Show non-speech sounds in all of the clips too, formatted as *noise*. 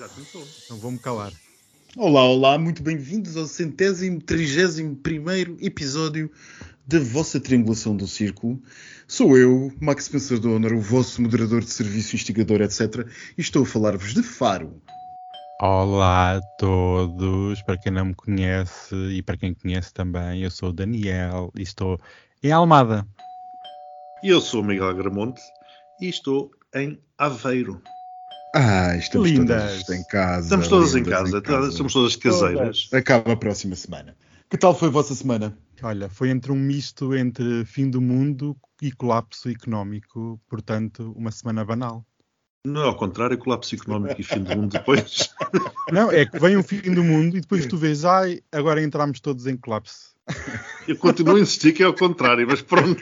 Já começou. Então vou-me calar. Olá, olá, muito bem-vindos ao centésimo, trigésimo primeiro episódio da vossa triangulação do círculo. Sou eu, Max Donner, o vosso moderador de serviço, instigador, etc. E estou a falar-vos de Faro. Olá a todos, para quem não me conhece e para quem conhece também, eu sou o Daniel e estou em Almada. E eu sou o Miguel Gramonte e estou em Aveiro. Ah, estamos Lindas. todas em casa. Estamos todas em lindas casa, somos todas caseiras. Acaba a próxima semana. Que tal foi a vossa semana? Olha, foi entre um misto entre fim do mundo e colapso económico, portanto, uma semana banal. Não é ao contrário, colapso económico e fim do mundo depois. *laughs* Não, é que vem o fim do mundo e depois tu vês, ai, agora entramos todos em colapso. Eu continuo a insistir que é ao contrário, mas pronto.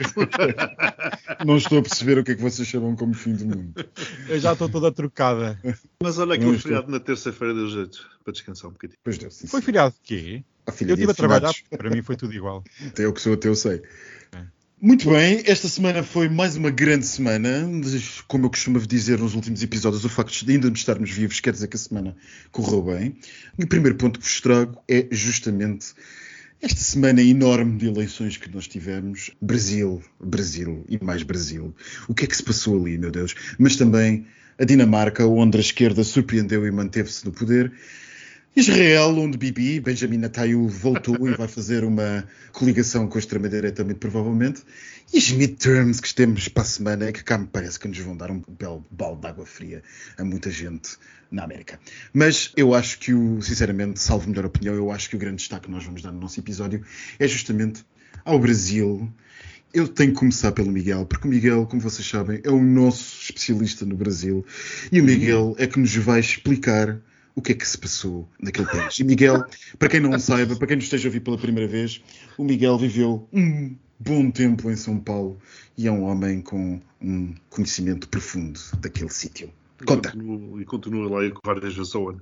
Não estou a perceber o que é que vocês chamam como fim do mundo. Eu já estou toda trocada. Mas olha, aquele feriado na terça-feira deu jeito para descansar um bocadinho. Pois deu, sim, Foi feriado de quê? A filha Eu estive a trabalhar, para mim foi tudo igual. Até eu que sou ateu sei. É. Muito bem, esta semana foi mais uma grande semana. Como eu costumo dizer nos últimos episódios, o facto de ainda estarmos vivos quer dizer que a semana correu bem. E o primeiro ponto que vos trago é justamente esta semana enorme de eleições que nós tivemos. Brasil, Brasil e mais Brasil. O que é que se passou ali, meu Deus? Mas também a Dinamarca, onde a esquerda surpreendeu e manteve-se no poder. Israel, onde Bibi, Benjamin Netanyahu, voltou e vai fazer uma coligação com a extrema-direita, muito provavelmente. E os midterms que temos para a semana, que cá me parece que nos vão dar um belo balde de água fria a muita gente na América. Mas eu acho que, o, sinceramente, salvo melhor opinião, eu acho que o grande destaque que nós vamos dar no nosso episódio é justamente ao Brasil. Eu tenho que começar pelo Miguel, porque o Miguel, como vocês sabem, é o nosso especialista no Brasil. E o Miguel é que nos vai explicar o que é que se passou naquele país. E Miguel, para quem não saiba, para quem nos esteja a ouvir pela primeira vez, o Miguel viveu um bom tempo em São Paulo e é um homem com um conhecimento profundo daquele sítio. Conta, Continuo- e continua lá com várias vezes ao ano.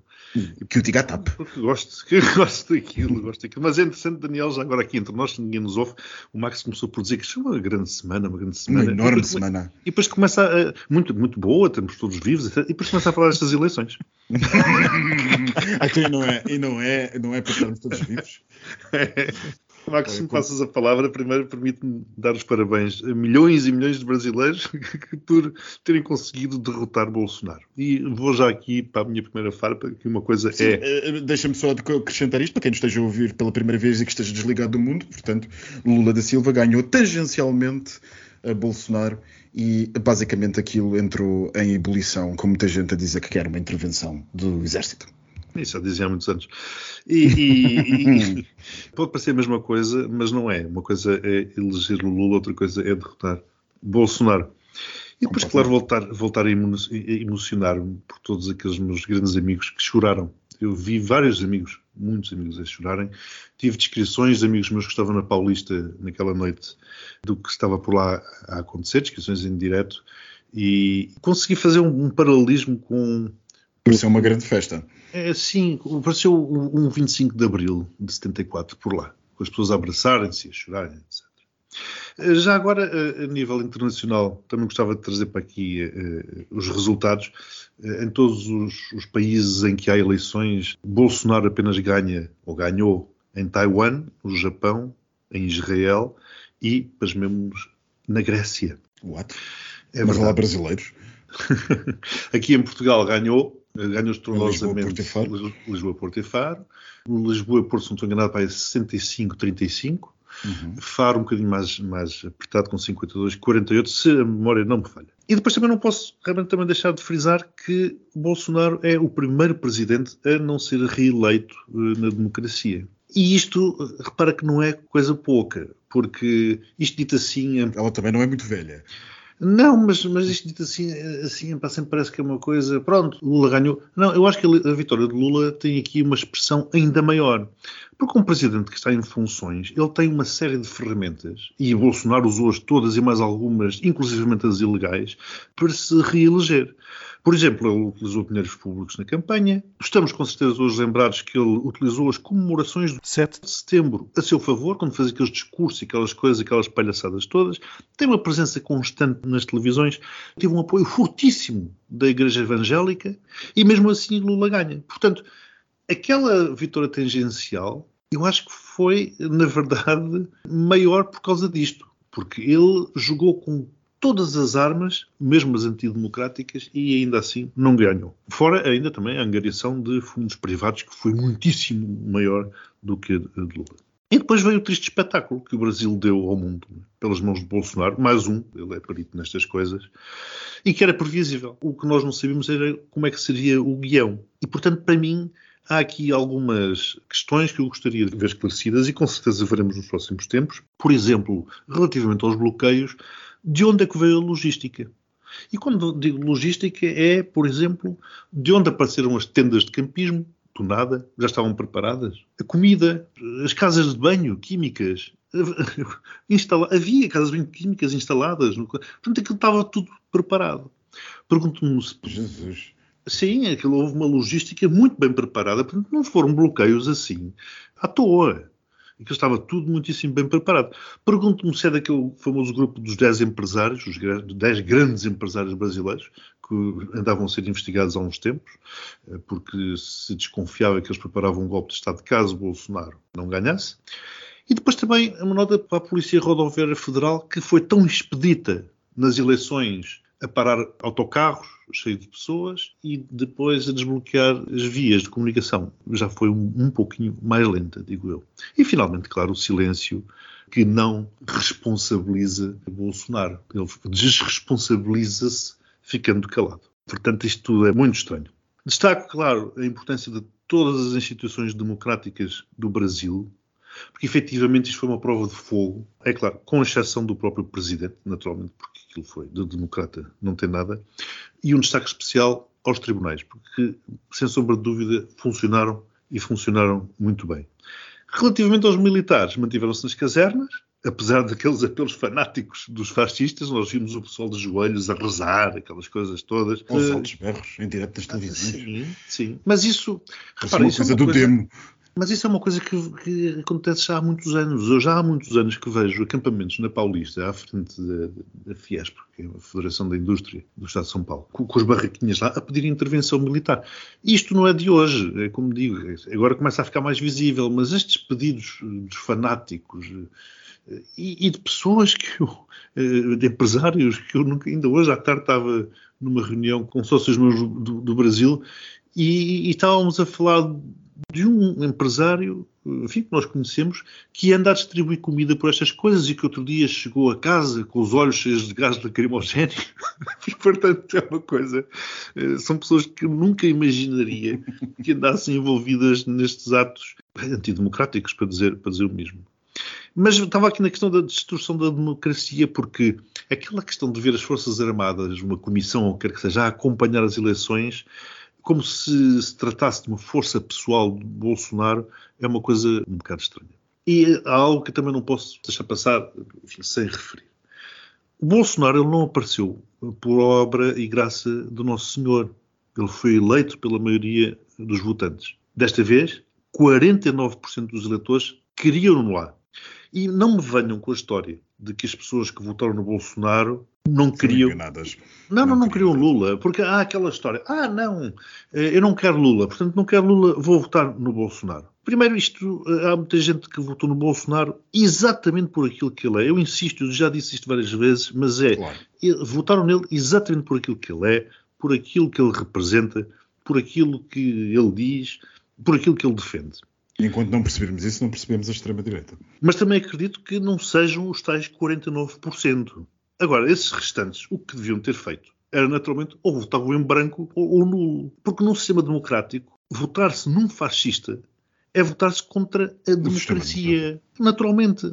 que o diga tap. Porque gosto, *laughs* gosto daquilo, gosto daquilo. Mas é interessante, Daniel, já agora aqui entre nós, ninguém nos ouve, o Max começou por dizer que isto é uma grande semana, uma grande Uma semana. enorme E depois- semana. E depois começa a, muito, muito boa, estamos todos vivos, e depois começa a falar destas eleições. *laughs* Então, e não é, e não é, não é para estarmos todos vivos? *laughs* Max, se me É, como- passas a palavra, primeiro permite-me dar os parabéns a milhões e milhões de brasileiros *laughs* por terem conseguido derrotar Bolsonaro. E vou já aqui para a minha primeira farpa, que uma coisa Sim, é. eh, Deixa-me só acrescentar isto para quem nos esteja a ouvir pela primeira vez e que esteja desligado do mundo. Portanto, Lula da Silva ganhou tangencialmente a Bolsonaro e basicamente aquilo entrou em ebulição, com muita gente a dizer que quer uma intervenção do exército. Isso já dizia há muitos anos. E, e- e- *laughs* pode parecer a mesma coisa, mas não é. Uma coisa é eleger o Lula, outra coisa é derrotar Bolsonaro. E depois, claro, voltar, voltar a emo- a emocionar-me por todos aqueles meus grandes amigos que choraram. Eu vi vários amigos, muitos amigos a chorarem. Tive descrições de amigos meus que estavam na Paulista naquela noite do que estava por lá a acontecer, descrições em direto. E consegui fazer um, um paralelismo com Pareceu uma grande festa. é, sim, pareceu um um 25 de Abril de 74 por lá, com as pessoas a abraçarem-se, a chorarem, etc. Eh, Já agora, eh, a nível internacional, também gostava de trazer para aqui eh, os resultados. Eh, Em todos os, os países em que há eleições, Bolsonaro apenas ganha, ou ganhou, em Taiwan, no Japão, em Israel e, pasmemos, na Grécia. What? É Mas lá verdade. brasileiros. *laughs* Aqui em Portugal ganhou, ganhou estrondosamente Lisboa, Porto e Faro. Lis- Lisboa, Porto e Faro. Lisboa, Porto, se não estou enganado, vai 65-35. Uhum. Faro um bocadinho mais, mais apertado com 52-48, se a memória não me falha. E depois também não posso realmente também deixar de frisar que Bolsonaro é o primeiro presidente a não ser reeleito eh, na democracia. E isto, eh, repara que não é coisa pouca, porque isto dito assim, em Ela também não é muito velha. Não, mas, mas isto dito assim, assim sempre parece que é uma coisa. Pronto, Lula ganhou. Não, eu acho que a, vitória de Lula tem aqui uma expressão ainda maior. Porque um presidente que está em funções, ele tem uma série de ferramentas, e Bolsonaro usou-as todas e mais algumas, inclusivamente as ilegais, para se reeleger. Por exemplo, ele utilizou dinheiros públicos na campanha. Estamos com certeza hoje lembrados que ele utilizou as comemorações do 7 de setembro a seu favor, quando fazia aqueles discursos e aquelas coisas, aquelas palhaçadas todas. Tem uma presença constante nas televisões. Teve um apoio fortíssimo da Igreja Evangélica e mesmo assim Lula ganha. Portanto, aquela vitória tangencial, eu acho que foi, na verdade, maior por causa disto. Porque ele jogou com todas as armas, mesmo as antidemocráticas, e ainda assim não ganhou. Fora ainda também a angariação de fundos privados, que foi muitíssimo maior do que a de Lula. E depois veio o triste espetáculo que o Brasil deu ao mundo, né? pelas mãos de Bolsonaro, mais um, ele é perito nestas coisas, e que era previsível. O que nós não sabíamos era como é que seria o guião. E, portanto, para mim, há aqui algumas questões que eu gostaria de ver esclarecidas e com certeza veremos nos próximos tempos. Por exemplo, relativamente aos bloqueios, de onde é que veio a logística? E quando digo logística, é, por exemplo, de onde apareceram as tendas de campismo, do nada, já estavam preparadas. A comida, as casas de banho químicas, *laughs* instala... havia casas de banho químicas instaladas. No... Portanto, aquilo estava tudo preparado. Pergunto-me se. Jesus. Sim, aquilo houve uma logística muito bem preparada, portanto, não foram bloqueios assim à toa que estava tudo muitíssimo bem preparado. Pergunto-me se é daquele famoso grupo dos 10 empresários, os 10 grandes empresários brasileiros, que andavam a ser investigados há uns tempos, eh, porque se desconfiava que eles preparavam um golpe de Estado caso Bolsonaro não ganhasse. E depois também uma nota para a Polícia Rodoviária Federal, que foi tão expedita nas eleições a parar autocarros cheios de pessoas e depois a desbloquear as vias de comunicação. Já foi um, um pouquinho mais lenta, digo eu. E finalmente, claro, o silêncio que não responsabiliza Bolsonaro. Ele desresponsabiliza-se ficando calado. Portanto, isto tudo é muito estranho. Destaco, claro, a importância de todas as instituições democráticas do Brasil, porque efetivamente isto foi uma prova de fogo, é claro, com exceção do próprio presidente, naturalmente, porque aquilo foi de democrata, não tem nada, e um destaque especial aos tribunais, porque, sem sombra de dúvida, funcionaram e funcionaram muito bem. Relativamente aos militares, mantiveram-se nas casernas, apesar daqueles apelos fanáticos dos fascistas, nós vimos o pessoal de joelhos a rezar, aquelas coisas todas. Com saltos berros em direto das televisões. Sim, sim. Mas isso, repara, é uma coisa é uma do coisa, demo. Mas isso é uma coisa que, que, acontece já há muitos anos. Eu já há muitos anos que vejo acampamentos na Paulista, à frente da, da Fiesp, que é a Federação da Indústria do Estado de São Paulo, com, com as barraquinhas lá, a pedir intervenção militar. Isto não é de hoje, é como digo, agora começa a ficar mais visível, mas estes pedidos dos fanáticos eh, e, e de pessoas que eu, eh, de empresários que eu nunca, ainda hoje à tarde estava numa reunião com sócios meus do, do Brasil e, e estávamos a falar de um empresário, enfim, que nós conhecemos, que anda a distribuir comida por estas coisas e que outro dia chegou a casa com os olhos cheios de gás lacrimogéneo. *laughs* portanto, é uma coisa. Eh, são pessoas que eu nunca imaginaria que andassem envolvidas nestes atos antidemocráticos, para dizer, para dizer o mesmo. Mas estava aqui na questão da destruição da democracia, porque aquela questão de ver as Forças Armadas, uma comissão ou quer que seja, a acompanhar as eleições, como se se tratasse de uma força pessoal de Bolsonaro, é uma coisa um bocado estranha. E há algo que também não posso deixar passar enfim, sem referir. O Bolsonaro ele não apareceu por obra e graça do Nosso Senhor. Ele foi eleito pela maioria dos votantes. Desta vez, 49% dos eleitores queriam-no lá. E não me venham com a história de que as pessoas que votaram no Bolsonaro não queriam. Não, não, não, queriam Lula, porque há aquela história. Ah, não, eh, eu não quero Lula, portanto não quero Lula, vou votar no Bolsonaro. Primeiro, isto, eh, há muita gente que votou no Bolsonaro exatamente por aquilo que ele é. Eu insisto, eu já disse isto várias vezes, mas é. Claro. Votaram nele exatamente por aquilo que ele é, por aquilo que ele representa, por aquilo que ele diz, por aquilo que ele defende. Enquanto não percebermos isso, não percebemos a extrema-direita. Mas também acredito que não sejam os tais 49%. Agora, esses restantes, o que deviam ter feito era naturalmente ou votavam em branco ou, ou nulo. Porque num sistema democrático, votar-se num fascista é votar-se contra a democracia, naturalmente.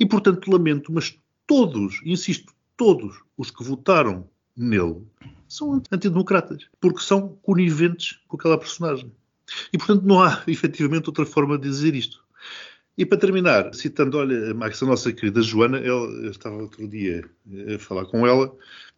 E portanto lamento, mas todos, insisto, todos os que votaram nele são antidemocratas, porque são coniventes com aquela personagem. E, portanto, não há efetivamente outra forma de dizer isto. E para terminar, citando, olha, Max, a nossa querida Joana, ela, eu estava outro dia a falar com ela,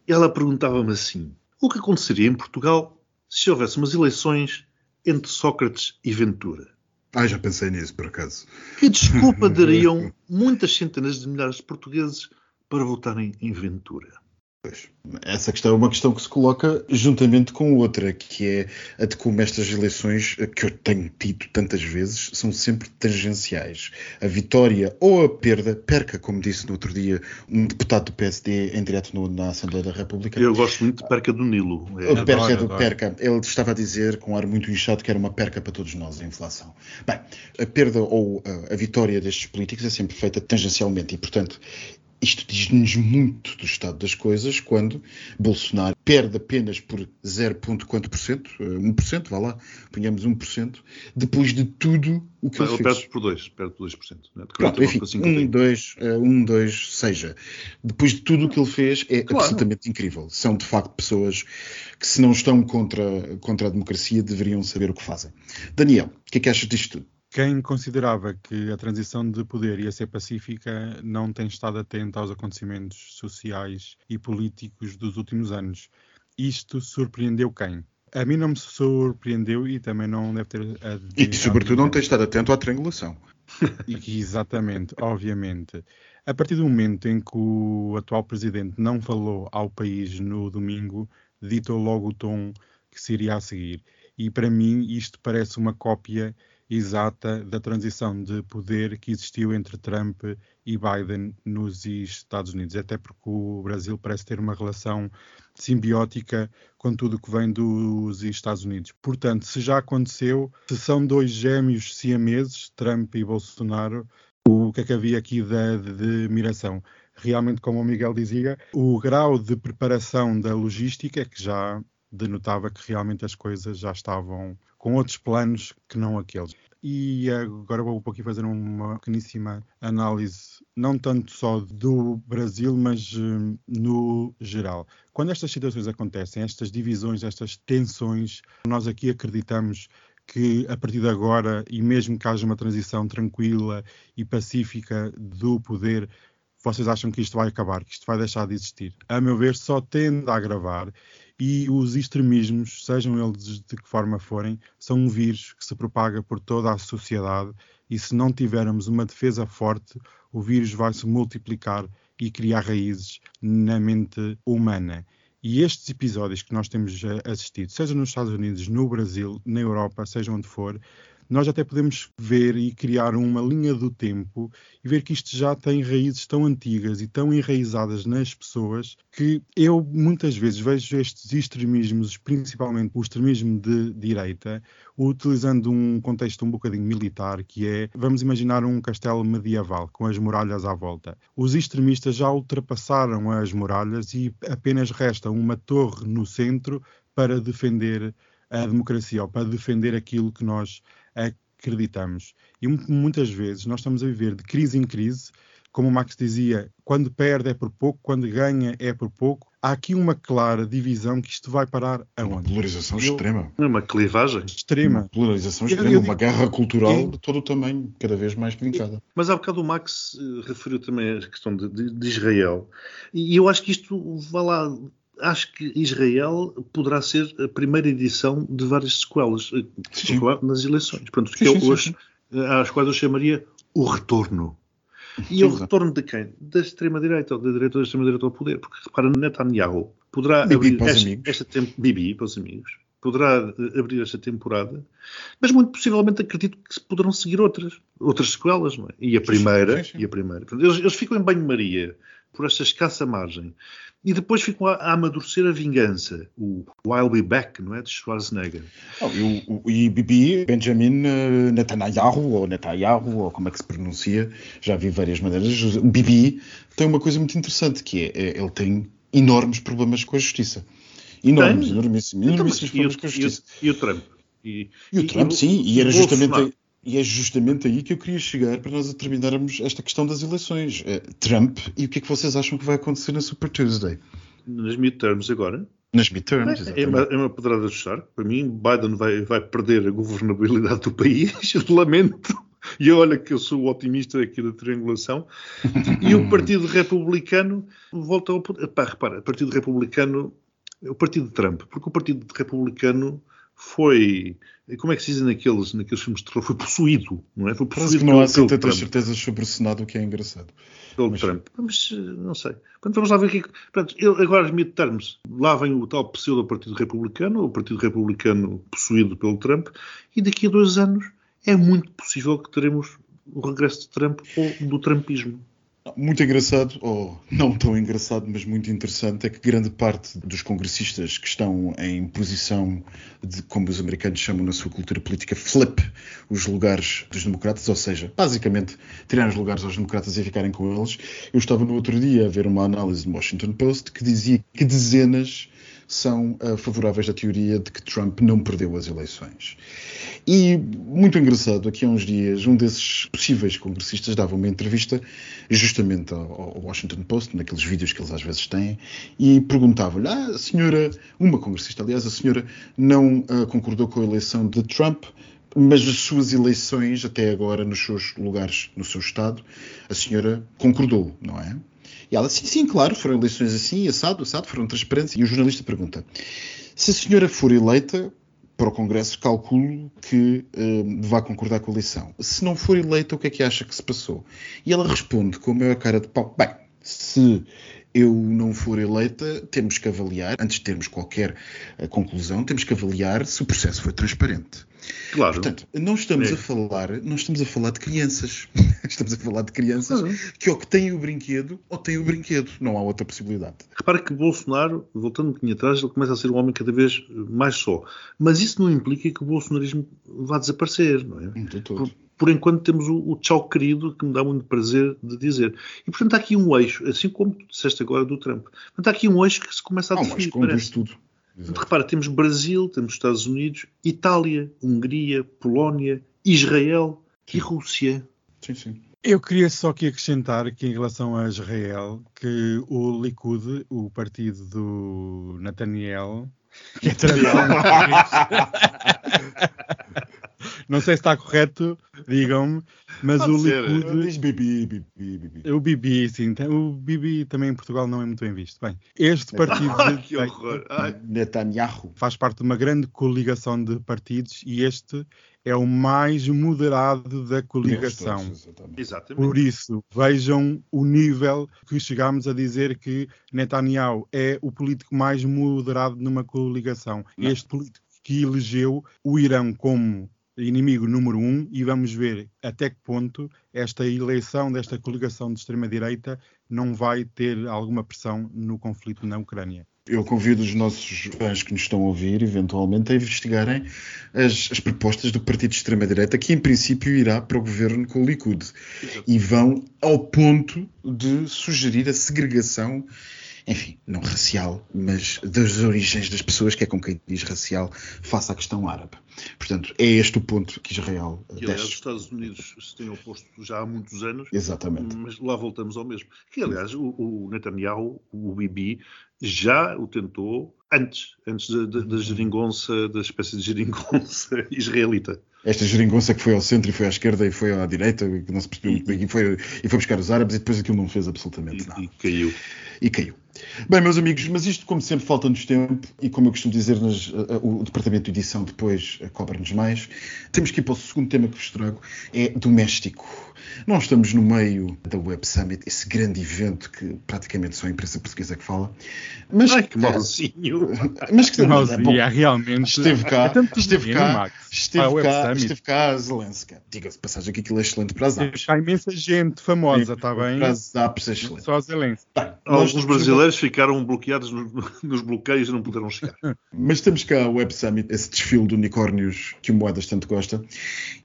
e ela perguntava-me assim: o que aconteceria em Portugal se houvesse umas eleições entre Sócrates e Ventura? Ah, já pensei nisso, por acaso. Que desculpa *laughs* dariam muitas centenas de milhares de portugueses para votarem em Ventura? Pois. Essa questão é uma questão que se coloca juntamente com outra, que é a de como estas eleições, que eu tenho tido tantas vezes, são sempre tangenciais. A vitória ou a perda, perca, como disse no outro dia um deputado do PSD em direto no, na Assembleia da República. Eu gosto muito de perca do Nilo. É. A perca adoro, do adoro. perca. Ele estava a dizer, com um ar muito inchado, que era uma perca para todos nós, a inflação. Bem, a perda ou a, a vitória destes políticos é sempre feita tangencialmente e, portanto, isto diz-nos muito do estado das coisas quando Bolsonaro perde apenas por 0, quanto por cento, 1%, vá lá, ponhamos 1%, depois de tudo o que Não, ele, ele fez. perde por 2, perde por 2%. Né? Pronto, enfim, 1, 2, 1, 2, seja. Depois de tudo o que ele fez, é claro. absolutamente incrível. São, de facto, pessoas que, se não estão contra, contra a democracia, deveriam saber o que fazem. Daniel, o que é que achas disto tudo? Quem considerava que a transição de poder ia ser pacífica não tem estado atento aos acontecimentos sociais e políticos dos últimos anos. Isto surpreendeu quem? A mim não me surpreendeu e também não deve ter. E, sobretudo, não tem estado atento à triangulação. *laughs* Exatamente, obviamente. A partir do momento em que o atual presidente não falou ao país no domingo, ditou logo o tom que se iria a seguir. E para mim, isto parece uma cópia exata da transição de poder que existiu entre Trump e Biden nos Estados Unidos, até porque o Brasil parece ter uma relação simbiótica com tudo que vem dos Estados Unidos. Portanto, se já aconteceu, se são dois gêmeos siameses, Trump e Bolsonaro, o que é que havia aqui de, de? Realmente, como o Miguel dizia, o grau de preparação da logística é que já denotava que realmente as coisas já estavam com outros planos que não aqueles. E agora vou pouquinho fazer uma pequeníssima análise, não tanto só do Brasil, mas uh, no geral. Quando estas situações acontecem, estas divisões, estas tensões, nós aqui acreditamos que a partir de agora, e mesmo que haja uma transição tranquila e pacífica do poder, vocês acham que isto vai acabar, que isto vai deixar de existir? A meu ver, só tende a agravar e os extremismos, sejam eles de que forma forem, são um vírus que se propaga por toda a sociedade e se não tivermos uma defesa forte, o vírus vai se multiplicar e criar raízes na mente humana. E estes episódios que nós temos assistido, seja nos Estados Unidos, no Brasil, na Europa, seja onde for, nós até podemos ver e criar uma linha do tempo e ver que isto já tem raízes tão antigas e tão enraizadas nas pessoas que eu muitas vezes vejo estes extremismos, principalmente o extremismo de direita, utilizando um contexto um bocadinho militar, que é, vamos imaginar um castelo medieval com as muralhas à volta. Os extremistas já ultrapassaram as muralhas e apenas resta uma torre no centro para defender a democracia ou para defender aquilo que nós acreditamos. E muitas vezes nós estamos a viver de crise em crise, como o Max dizia, quando perde é por pouco, quando ganha é por pouco. Há aqui uma clara divisão que isto vai parar aonde? Uma polarização eu, extrema. Uma clivagem. Extrema. Uma polarização extrema, eu, eu, uma guerra cultural de todo o tamanho, cada vez mais vincada. Mas há bocado o Max uh, referiu também a questão de, de, de Israel. E eu acho que isto vai lá acho que Israel poderá ser a primeira edição de várias sequelas eh, sim. nas eleições. Sim, que sim, hoje, eh, às quais eu chamaria o retorno. E o retorno de quem? Da extrema-direita, ou da direita da extrema-direita ao poder. Porque, repara, Netanyahu poderá Bibi abrir esta, esta temp... Bibi para os amigos. Poderá eh, abrir esta temporada, mas muito possivelmente acredito que poderão seguir outras, outras sequelas, não é? E a primeira, e a primeira. Eles, eles ficam em banho-maria por esta escassa margem. E depois ficam a, a amadurecer a vingança, o I'll Be Back, não é? De Schwarzenegger. Oh, e, o, e Bibi, Benjamin uh, Netanyahu, ou Netanyahu, ou como é que se pronuncia, já vi várias maneiras. O Bibi tem uma coisa muito interessante, que é, ele tem enormes problemas com a justiça. Enormes, enormíssimos, Então, enormíssimos mas e, problemas o, com a e, o, justiça. e o Trump? E, E o Trump, sim, e era o justamente? E é justamente aí que eu queria chegar para nós terminarmos esta questão das eleições. Eh, Trump, e o que é que vocês acham que vai acontecer na Super Tuesday? Nas midterms agora. Nas midterms, É exatamente. uma, é uma pedrada de estar. Para mim, Biden vai, vai perder a governabilidade do país. *laughs* Lamento. E olha que eu sou o otimista aqui da triangulação. E o Partido Republicano volta ao poder. Pá, repara, o Partido Republicano é o Partido de Trump, porque o Partido Republicano foi, como é que se diz naqueles, naqueles filmes de terror, foi possuído, não é? Foi possuído que não há assim tantas certezas sobre o Senado, o que é engraçado. Pelo mas... Trump. Mas, não sei. Portanto, vamos lá ver é que... Portanto, eu, agora, admito termos, lá vem o tal pseudo-partido republicano, o partido republicano possuído pelo Trump, e daqui a dois anos é muito possível que teremos o regresso de Trump ou do Trumpismo. Muito engraçado, ou não tão engraçado, mas muito interessante, é que grande parte dos congressistas que estão em posição de, como os americanos chamam na sua cultura política, flip os lugares dos democratas, ou seja, basicamente tirar os lugares aos democratas e ficarem com eles. Eu estava no outro dia a ver uma análise no Washington Post que dizia que dezenas são uh, favoráveis à teoria de que Trump não perdeu as eleições. E, muito engraçado, aqui há uns dias, um desses possíveis congressistas dava uma entrevista justamente ao, Washington Post, naqueles vídeos que eles às vezes têm, e perguntava-lhe: ah, a senhora, uma congressista, aliás, a senhora não uh, concordou com a eleição de Trump, mas as suas eleições, até agora, nos seus lugares, no seu Estado, a senhora concordou, não é? E ela, sim, sim, claro, foram eleições assim, assado, assado, foram transparentes. E o jornalista pergunta: se a senhora for eleita para o Congresso, calculo que uh, vá concordar com a eleição. Se não for eleita, o que é que acha que se passou? E ela responde com a maior cara de pau: bem, se eu não for eleita, temos que avaliar, antes de termos qualquer uh, conclusão, temos que avaliar se o processo foi transparente. Claro. Portanto, não estamos é. a falar, não estamos a falar de crianças. *laughs* estamos a falar de crianças uhum. que ou que têm o brinquedo ou têm o brinquedo. Não há outra possibilidade. Repara que Bolsonaro, voltando um bocadinho atrás, ele começa a ser um homem cada vez mais só. Mas isso não implica que o bolsonarismo vá desaparecer, não é? Todo. Por, enquanto temos o, o, tchau querido, que me dá muito prazer de dizer. E portanto há aqui um eixo, assim como tu disseste agora do Trump. Portanto há aqui um eixo que se começa a definir. Ah, mas tudo. Exato. Repara, temos Brasil, temos Estados Unidos, Itália, Hungria, Polónia, Israel sim. e Rússia. Sim, sim. Eu queria só aqui acrescentar que em relação a Israel, que o Likud, o partido do Nathaniel, que é *laughs* *laughs* Não sei se está correto, digam-me, mas Pode o Likud. Diz Bibi, Bibi, Bibi. O Bibi, sim. O Bibi também em Portugal não é muito bem visto. Bem, este partido. *laughs* Que horror. Ai. Netanyahu. Faz parte de uma grande coligação de partidos e este é o mais moderado da coligação. Exatamente. Por isso, vejam o nível que chegámos a dizer que Netanyahu é o político mais moderado numa coligação. Não. Este político que elegeu o Irão como inimigo número um e vamos ver até que ponto esta eleição desta coligação de extrema-direita não vai ter alguma pressão no conflito na Ucrânia. Eu convido os nossos fãs que nos estão a ouvir, eventualmente, a investigarem as, as propostas do partido de extrema-direita, que em princípio irá para o governo com o Likud. E vão ao ponto de sugerir a segregação enfim, não racial, mas das origens das pessoas, que é como quem diz racial, face à questão árabe. Portanto, é este o ponto que Israel que, aliás, os Estados Unidos se têm oposto já há muitos anos. Exatamente. Mas lá voltamos ao mesmo. Que, aliás, o, o Netanyahu, o Bibi, já o tentou antes, antes da, da, da geringonça, da espécie de geringonça *laughs* israelita esta geringonça que foi ao centro e foi à esquerda e foi à direita, que não se percebeu muito bem, e foi, e foi buscar os árabes e depois aquilo não fez absolutamente nada. E caiu. E caiu. Bem, meus amigos, mas isto, como sempre, falta-nos tempo e, como eu costumo dizer, nas, o departamento de edição depois uh, cobra-nos mais. Temos que ir para o segundo tema que vos trago: é doméstico. Nós estamos no meio da Web Summit, esse grande evento que praticamente só a imprensa portuguesa que fala. Mas, Ai, que malzinho! Mas que malzinho, bom, realmente. Esteve cá, é esteve cá, esteve cá, esteve cá a Zelenska. Diga-se passagem que aquilo é excelente para as apps. Há imensa gente famosa, está bem? Para as apps é excelente. Só a Zelenska. Bem, Alguns brasileiros ficaram bloqueados nos bloqueios e não puderam chegar. *laughs* Mas temos cá o Web Summit, esse desfile de unicórnios que o Moedas tanto gosta.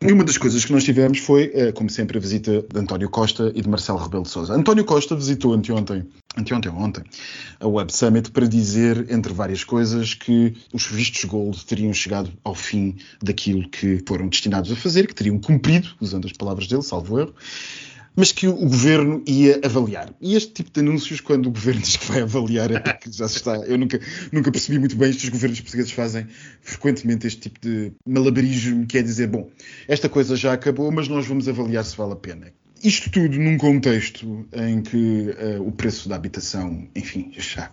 E uma das coisas que nós tivemos foi, eh, como sempre, a visita de António Costa e de Marcelo Rebelo de Sousa. António Costa visitou anteontem, anteontem ontem, a Web Summit para dizer, entre várias coisas, que os vistos Gold teriam chegado ao fim daquilo que foram destinados a fazer, que teriam cumprido, usando as palavras dele, salvo erro, mas que o governo ia avaliar. E este tipo de anúncios, quando o governo *laughs* diz que vai avaliar, é porque já se está. Eu nunca, nunca percebi muito bem isto. Os governos portugueses fazem frequentemente este tipo de malabarismo, que é dizer: bom, esta coisa já acabou, mas nós vamos avaliar se vale a pena. Isto tudo num contexto em que uh, o preço da habitação, enfim, já,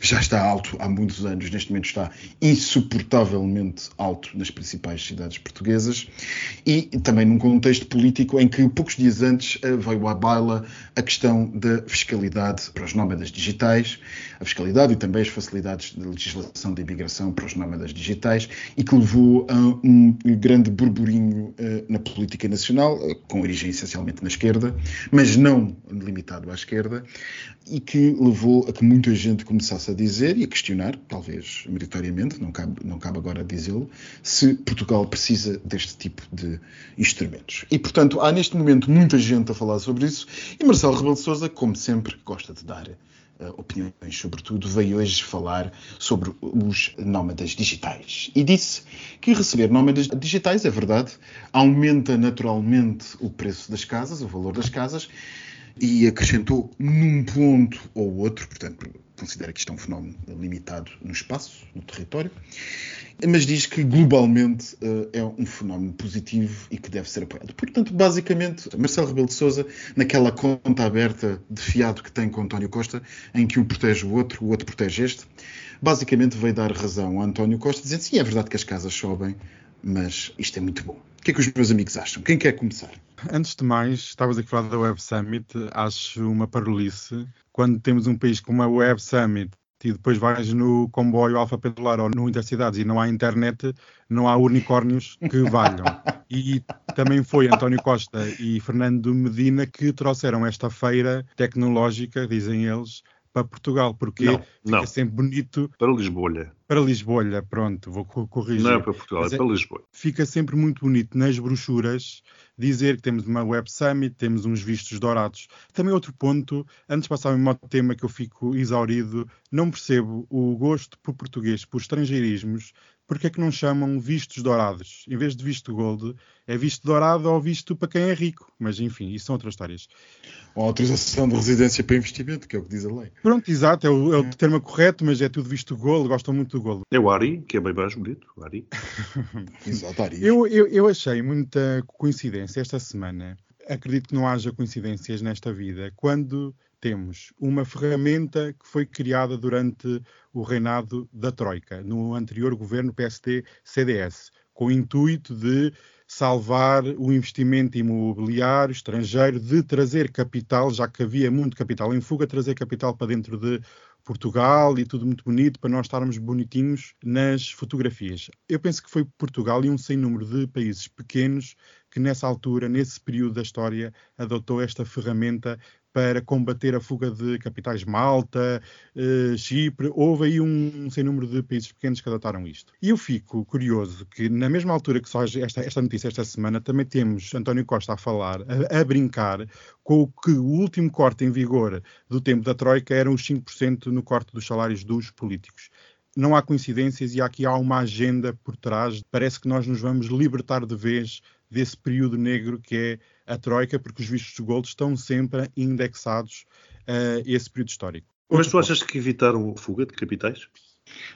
já está alto há muitos anos, neste momento está insuportavelmente alto nas principais cidades portuguesas, e também num contexto político em que poucos dias antes uh, veio à baila a questão da fiscalidade para os nómadas digitais, a fiscalidade e também as facilidades de legislação de imigração para os nómadas digitais, e que levou a um grande burburinho uh, na política nacional, com origem essencialmente na esquerda mas não limitado à esquerda, e que levou a que muita gente começasse a dizer e a questionar, talvez meritoriamente, não cabe, não cabe agora dizê-lo, se Portugal precisa deste tipo de instrumentos. E, portanto, há neste momento muita gente a falar sobre isso, e Marcelo Rebelo de Sousa, como sempre, gosta de dar Uh, opiniões, sobretudo, veio hoje falar sobre os nómadas digitais. E disse que receber nómadas digitais, é verdade, aumenta naturalmente o preço das casas, o valor das casas, e acrescentou num ponto ou outro, portanto, considera que isto é um fenómeno limitado no espaço, no território, mas diz que globalmente uh, é um fenómeno positivo e que deve ser apoiado. Portanto, basicamente, Marcelo Rebelo de Sousa, naquela conta aberta de fiado que tem com António Costa, em que um protege o outro, o outro protege este, basicamente veio dar razão a António Costa, dizendo sim, é verdade que as casas sobem, mas isto é muito bom. O que é que os meus amigos acham? Quem quer começar? Antes de mais, estavas aqui a falar da Web Summit, acho uma parolice. Quando temos um país como a Web Summit e depois vais no comboio Alfa Pedular ou no Intercidades e não há internet, não há unicórnios que valham. E também foi António Costa e Fernando Medina que trouxeram esta feira tecnológica, dizem eles, para Portugal, porque não, fica não. sempre bonito. Para Lisboa. Para Lisboa, pronto, vou corrigir. Não é para Portugal, é, é para Lisboa. Fica sempre muito bonito nas brochuras dizer que temos uma Web Summit, temos uns vistos dourados. Também outro ponto, antes de passar ao tema que eu fico exaurido, não percebo o gosto por português, por estrangeirismos, porque é que não chamam vistos dourados? Em vez de visto gold, é visto dourado ou visto para quem é rico. Mas enfim, isso são outras histórias. Ou autorização de residência para investimento, que é o que diz a lei. Pronto, exato, é o, é o termo correto, mas é tudo visto gold, gostam muito do. É o Ari, que é bem mais bonito, o Ari. *laughs* exato, Ari. Eu, eu, eu achei muita coincidência esta semana. Acredito que não haja coincidências nesta vida. Quando temos uma ferramenta que foi criada durante o reinado da Troika, no anterior governo PSD-CDS, com o intuito de salvar o investimento imobiliário estrangeiro, de trazer capital, já que havia muito capital em fuga, trazer capital para dentro de Portugal e tudo muito bonito para nós estarmos bonitinhos nas fotografias. Eu penso que foi Portugal e um sem número de países pequenos que nessa altura, nesse período da história, adotou esta ferramenta para combater a fuga de capitais Malta, uh, Chipre. Houve aí um, um sem número de países pequenos que adotaram isto. E eu fico curioso que, na mesma altura que surge esta, esta notícia esta semana, também temos António Costa a falar, a, a brincar com o que o último corte em vigor do tempo da Troika eram os 5% no corte dos salários dos políticos não há coincidências e aqui há uma agenda por trás. Parece que nós nos vamos libertar de vez desse período negro que é a Troika, porque os vistos de gold estão sempre indexados a esse período histórico. Mas tu achas que evitaram a fuga de capitais?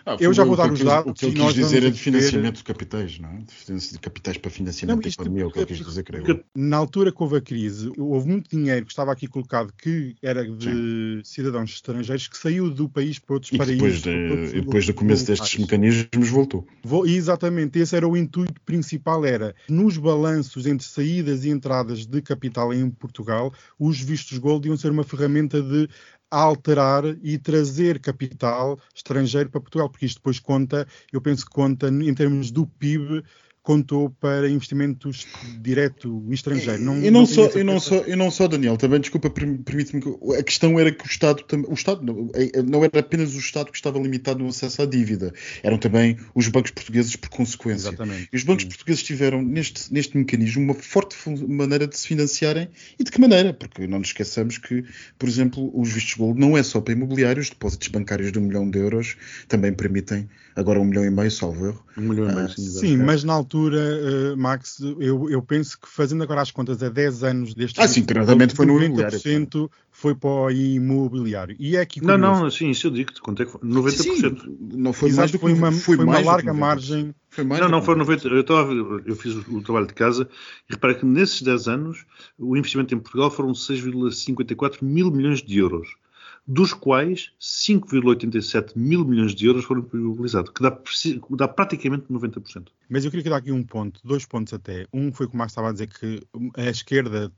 Ah, eu já vou dar os dados. O que ele quis dizer é de financiamento de capitais, não é? De capitais para financiamento da economia, é o que ele quis dizer, creio. Na altura que houve a crise, houve muito dinheiro que estava aqui colocado que era de Sim. cidadãos estrangeiros que saiu do país para outros e países. Depois, de, depois do começo destes país. mecanismos voltou. Exatamente, esse era o intuito principal, era nos balanços entre saídas e entradas de capital em Portugal, os vistos gold iam ser uma ferramenta de a alterar e trazer capital estrangeiro para Portugal, porque isto depois conta, eu penso que conta em termos do PIB contou para investimentos direto estrangeiro. Não, e não, não só, e não só, e não só, Daniel, também, desculpa, permite-me a questão era que o Estado, o Estado não, é, não era apenas o Estado que estava limitado no acesso à dívida, eram também os bancos portugueses por consequência. Exatamente. E os bancos Sim. portugueses tiveram neste, neste mecanismo uma forte maneira de se financiarem e de que maneira? Porque não nos esqueçamos que, por exemplo, os vistos gold não é só para imobiliários, depósitos bancários de um milhão de euros também permitem agora um milhão e meio, salvo erro. Um milhão e meio, sim, sim mas na altura altura, uh, Max, eu, eu, penso que fazendo agora as contas a 10 anos deste. Ah, sim, claramente foi no imobiliário. foi para o imobiliário. E é aqui Não, não, sim, isso eu digo-te. Quanto é que foi? 90%. Sim, não foi Exato, mais do que foi uma, foi, foi uma larga margem. Foi mais não, não, foi 90%. Eu, estava, eu fiz o, o trabalho de casa e repara que nesses 10 anos o investimento em Portugal foram 6,54 mil milhões de euros dos quais 5,87 mil milhões de euros foram imobilizados, que dá, dá, praticamente 90%. Mas eu queria dar aqui um ponto, dois pontos até. Um foi como estava a dizer que a esquerda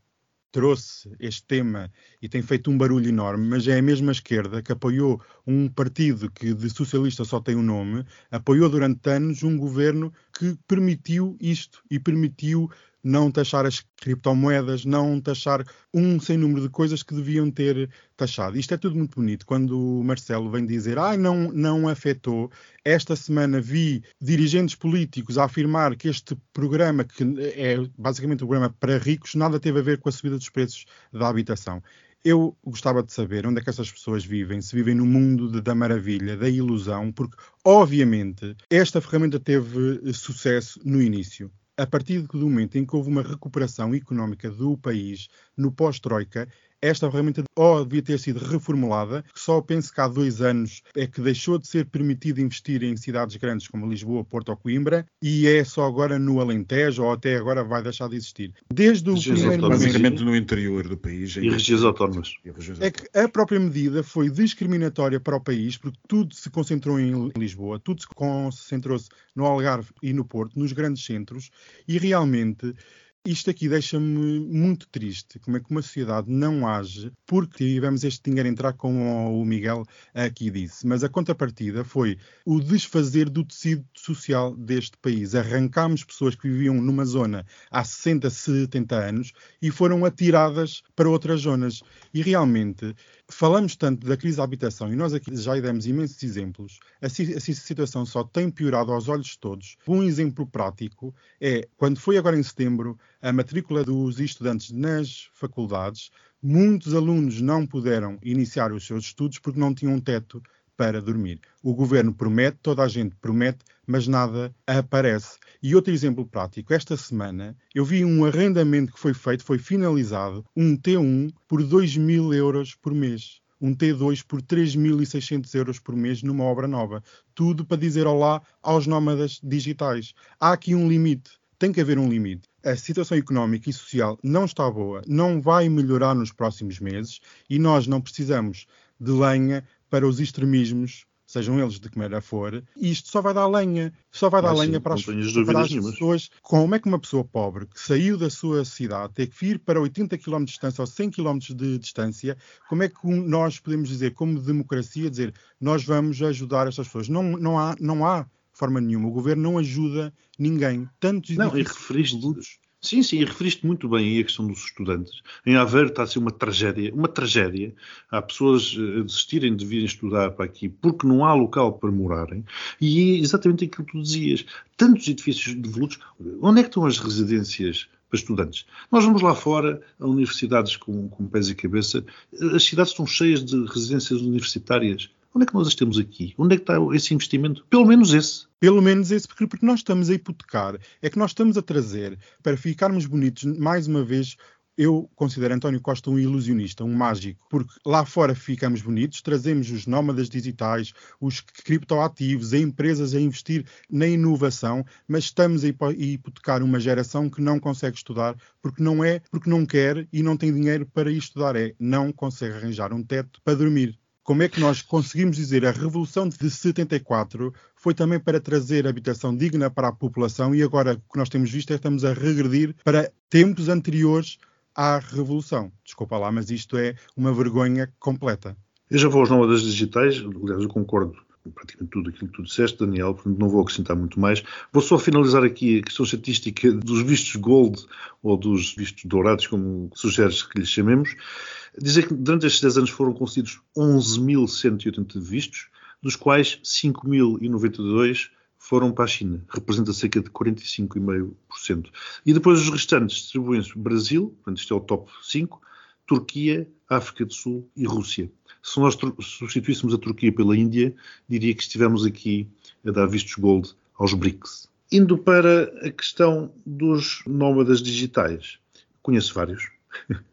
trouxe este tema e tem feito um barulho enorme, mas é a mesma esquerda que apoiou um partido que de socialista só tem o um nome, apoiou durante anos um governo que permitiu isto e permitiu não taxar as criptomoedas, não taxar um sem número de coisas que deviam ter taxado. Isto é tudo muito bonito. Quando o Marcelo vem dizer, ah, não, não afetou, esta semana vi dirigentes políticos a afirmar que este programa, que é basicamente um programa para ricos, nada teve a ver com a subida dos preços da habitação. Eu gostava de saber onde é que essas pessoas vivem, se vivem no mundo de, da maravilha, da ilusão, porque, obviamente, esta ferramenta teve sucesso no início a partir do momento em que houve uma recuperação económica do país no pós-Troika, esta ferramenta ou devia ter sido reformulada, só penso que há dois anos é que deixou de ser permitido investir em cidades grandes como Lisboa, Porto ou Coimbra e é só agora no Alentejo ou até agora vai deixar de existir. Desde o regiões primeiro basicamente no interior do país. E regiões autónomas. É que a própria medida foi discriminatória para o país porque tudo se concentrou em Lisboa, tudo se concentrou-se no Algarve e no Porto, nos grandes centros e realmente isto aqui deixa-me muito triste, como é que uma sociedade não age porque tivemos este dinheiro entrar, como o Miguel aqui disse. Mas a contrapartida foi o desfazer do tecido social deste país. Arrancámos pessoas que viviam numa zona há 60, 70 anos e foram atiradas para outras zonas. E realmente falamos tanto da crise da habitação e nós aqui já demos imensos exemplos. A, a situação só tem piorado aos olhos de todos. Um exemplo prático é quando foi agora em setembro a matrícula dos estudantes nas faculdades, muitos alunos não puderam iniciar os seus estudos porque não tinham um teto para dormir. O governo promete, toda a gente promete, mas nada aparece. E outro exemplo prático, esta semana eu vi um arrendamento que foi feito, foi finalizado, um T1 por 2 mil euros por mês. Um T2 por 3.600 euros por mês numa obra nova. Tudo para dizer olá aos nómadas digitais. Há aqui um limite. Tem que haver um limite. A situação económica e social não está boa, não vai melhorar nos próximos meses e nós não precisamos de lenha para os extremismos sejam eles de que maneira for, e isto só vai dar lenha, só vai dar Mas, lenha para as, para as pessoas. Como é que uma pessoa pobre que saiu da sua cidade tem que vir para 80 km de distância ou 100 km de distância, como é que nós podemos dizer, como democracia, dizer nós vamos ajudar estas pessoas? Não, não, há, não há forma nenhuma. O governo não ajuda ninguém. Tantos não, e referiste, Sim, sim, e referiste muito bem aí a questão dos estudantes. Em Aveiro está a ser uma tragédia, uma tragédia. Há pessoas a desistirem de virem estudar para aqui porque não há local para morarem. E é exatamente aquilo que tu dizias. Tantos edifícios devolutos. Onde é que estão as residências para estudantes? Nós vamos lá fora, a universidades com, com pés e cabeça. As cidades estão cheias de residências universitárias Onde é que nós as temos aqui? Onde é que está esse investimento? Pelo menos esse. Pelo menos esse, porque, porque nós estamos a hipotecar, é que nós estamos a trazer, para ficarmos bonitos, mais uma vez, eu considero António Costa um ilusionista, um mágico, porque lá fora ficamos bonitos, trazemos os nómadas digitais, os criptoativos, empresas a investir na inovação, mas estamos a hipotecar uma geração que não consegue estudar porque não é, porque não quer e não tem dinheiro para ir estudar, é não consegue arranjar um teto para dormir como é que nós conseguimos dizer a Revolução de 74 foi também para trazer habitação digna para a população e agora o que nós temos visto é que estamos a regredir para tempos anteriores à Revolução. Desculpa lá, mas isto é uma vergonha completa. Eu já vou aos nómadas digitais, aliás, eu concordo praticamente tudo aquilo que tu disseste, Daniel, portanto não vou acrescentar muito mais. Vou só finalizar aqui a questão estatística dos vistos gold ou dos vistos dourados, como sugeres que lhes chamemos. Dizer que durante estes 10 anos foram concedidos 11.180 vistos, dos quais 5.092 foram para a China, representa cerca de 45,5%. E depois os restantes distribuem-se Brasil, portanto isto é o top 5, Turquia, África do Sul e Rússia. Se nós substituíssemos a Turquia pela Índia, diria que estivemos aqui a dar vistos gold aos BRICS. Indo para a questão dos nómadas digitais. Conheço vários. *laughs*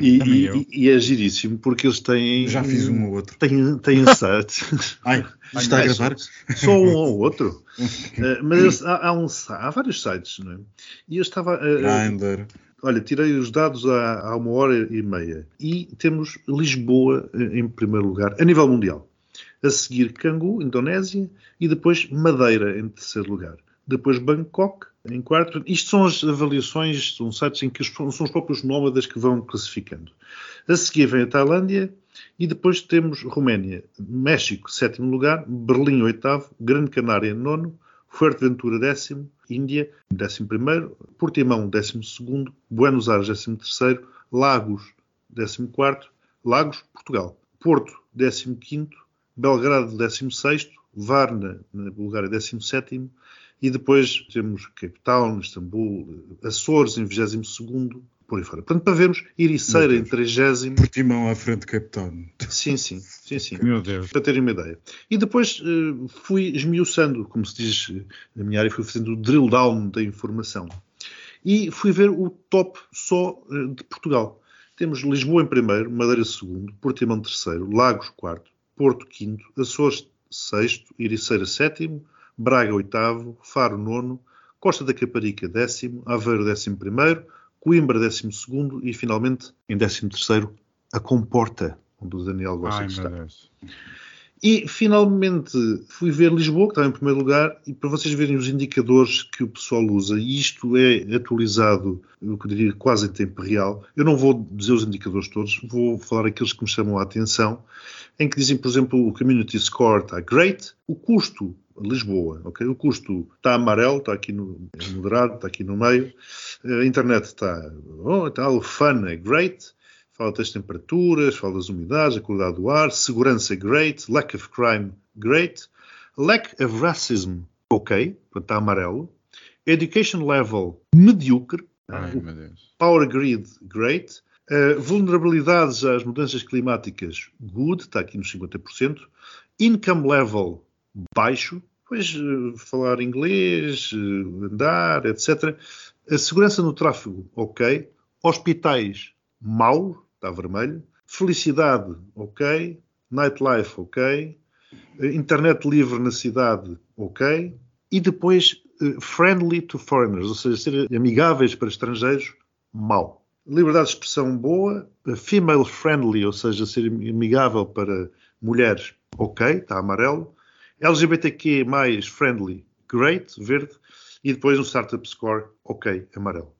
E, e, e, é giríssimo porque eles têm. Já fiz um ou outro. Têm, têm *laughs* sites. Ai, está a gravar? Só um ou outro. uh, *laughs* mas eles, há, há, um, há, vários sites, não é? E eu estava. Uh, Grindr. Olha, tirei os dados há, há, uma hora e meia. E temos Lisboa em primeiro lugar, a nível mundial. A seguir Cangu, Indonésia. E depois Madeira em terceiro lugar. Depois Bangkok, em quarto, isto são as avaliações, são sites em que são os próprios nómadas que vão classificando. A seguir vem a Tailândia e depois temos Roménia, México, sétimo lugar, Berlim, oitavo, Grande Canária, nono, Fuerteventura, décimo, Índia, décimo primeiro, Portimão, décimo segundo, Buenos Aires, décimo terceiro, Lagos, décimo quarto, Lagos, Portugal, Porto, décimo quinto, Belgrado, décimo sexto, Varna, na Bulgária, décimo sétimo, e depois temos Cape Town, Istambul, Açores em 22 por aí fora. Portanto, para vermos Ericeira em 30 Portimão à frente de Cape Town. Sim, sim, sim, sim. Meu Deus. Para terem uma ideia. E depois uh, fui esmiuçando, como se diz na minha área, fui fazendo o drill down da informação. E fui ver o top só uh, de Portugal. Temos Lisboa em primeiro, Madeira segundo, Portimão terceiro, Lagos quarto, Porto quinto, Açores sexto, Ericeira sétimo, Braga oitavo, Faro nono, Costa da Caparica décimo, Aveiro décimo primeiro, Coimbra décimo segundo e finalmente em décimo terceiro a Comporta, onde o Daniel gosta Ai, de estar. E finalmente fui ver Lisboa, que estava em primeiro lugar, e para vocês verem os indicadores que o pessoal usa, e isto é atualizado, eu diria quase em tempo real. Eu não vou dizer os indicadores todos, vou falar aqueles que me chamam a atenção, em que dizem, por exemplo, o Community Score está great, o custo Lisboa, ok? O custo está amarelo, está aqui no é moderado, está aqui no meio. A internet está, oh, está o fun é great. Fala das temperaturas, fala das umidades, a qualidade do ar, segurança great, lack of crime great, lack of racism ok, está amarelo. Education level medíocre. Ai. Power grid great. Uh, vulnerabilidades às mudanças climáticas good, está aqui nos 50%. Income level baixo, pois eh, falar inglês, eh, andar, etc. A segurança no tráfego, ok. Hospitais, mau, está vermelho. Felicidade, ok. Nightlife, ok. Eh, internet livre na cidade, ok. E depois, friendly to foreigners, ou seja, ser amigáveis para estrangeiros, mau. Liberdade de expressão boa, female friendly, ou seja, ser amigável para mulheres, ok, está amarelo. LGBTQ mais friendly, great, verde, e depois um startup score, ok, amarelo.